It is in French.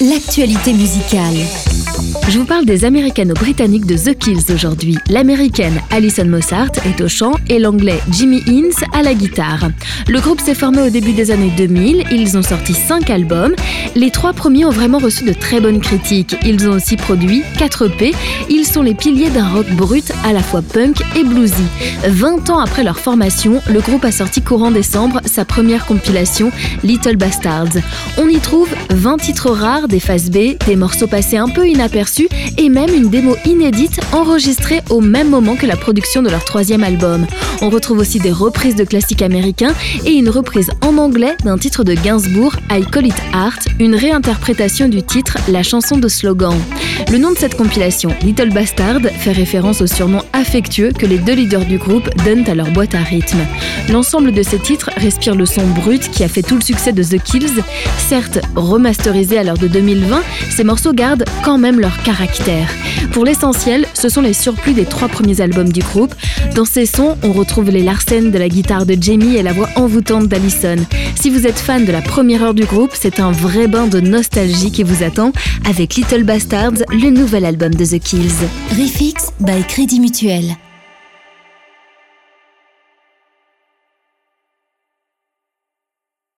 l'actualité musicale. Je vous parle des américano-britanniques de The Kills aujourd'hui. L'américaine Alison Mossart est au chant et l'anglais Jimmy Innes à la guitare. Le groupe s'est formé au début des années 2000, ils ont sorti 5 albums. Les trois premiers ont vraiment reçu de très bonnes critiques. Ils ont aussi produit 4 EP. Ils sont les piliers d'un rock brut à la fois punk et bluesy. 20 ans après leur formation, le groupe a sorti courant décembre sa première compilation Little Bastards. On y trouve 20 titres rares, des phases B, des morceaux passés un peu inaperçus et même une démo inédite enregistrée au même moment que la production de leur troisième album. On retrouve aussi des reprises de classiques américains et une reprise en anglais d'un titre de Gainsbourg, I Call It Art, une réinterprétation du titre La chanson de slogan. Le nom de cette compilation, Little Bastard, fait référence au surnom affectueux que les deux leaders du groupe donnent à leur boîte à rythme. L'ensemble de ces titres respire le son brut qui a fait tout le succès de The Kills. Certes, remasterisés à l'heure de 2020, ces morceaux gardent quand même leur caractère. Pour l'essentiel, ce sont les surplus des trois premiers albums du groupe. Dans ces sons, on retrouve les Larsen de la guitare de Jamie et la voix envoûtante d'Alison. Si vous êtes fan de la première heure du groupe, c'est un vrai bain de nostalgie qui vous attend avec Little Bastards, le nouvel album de The Kills. Refix by Crédit Mutuel.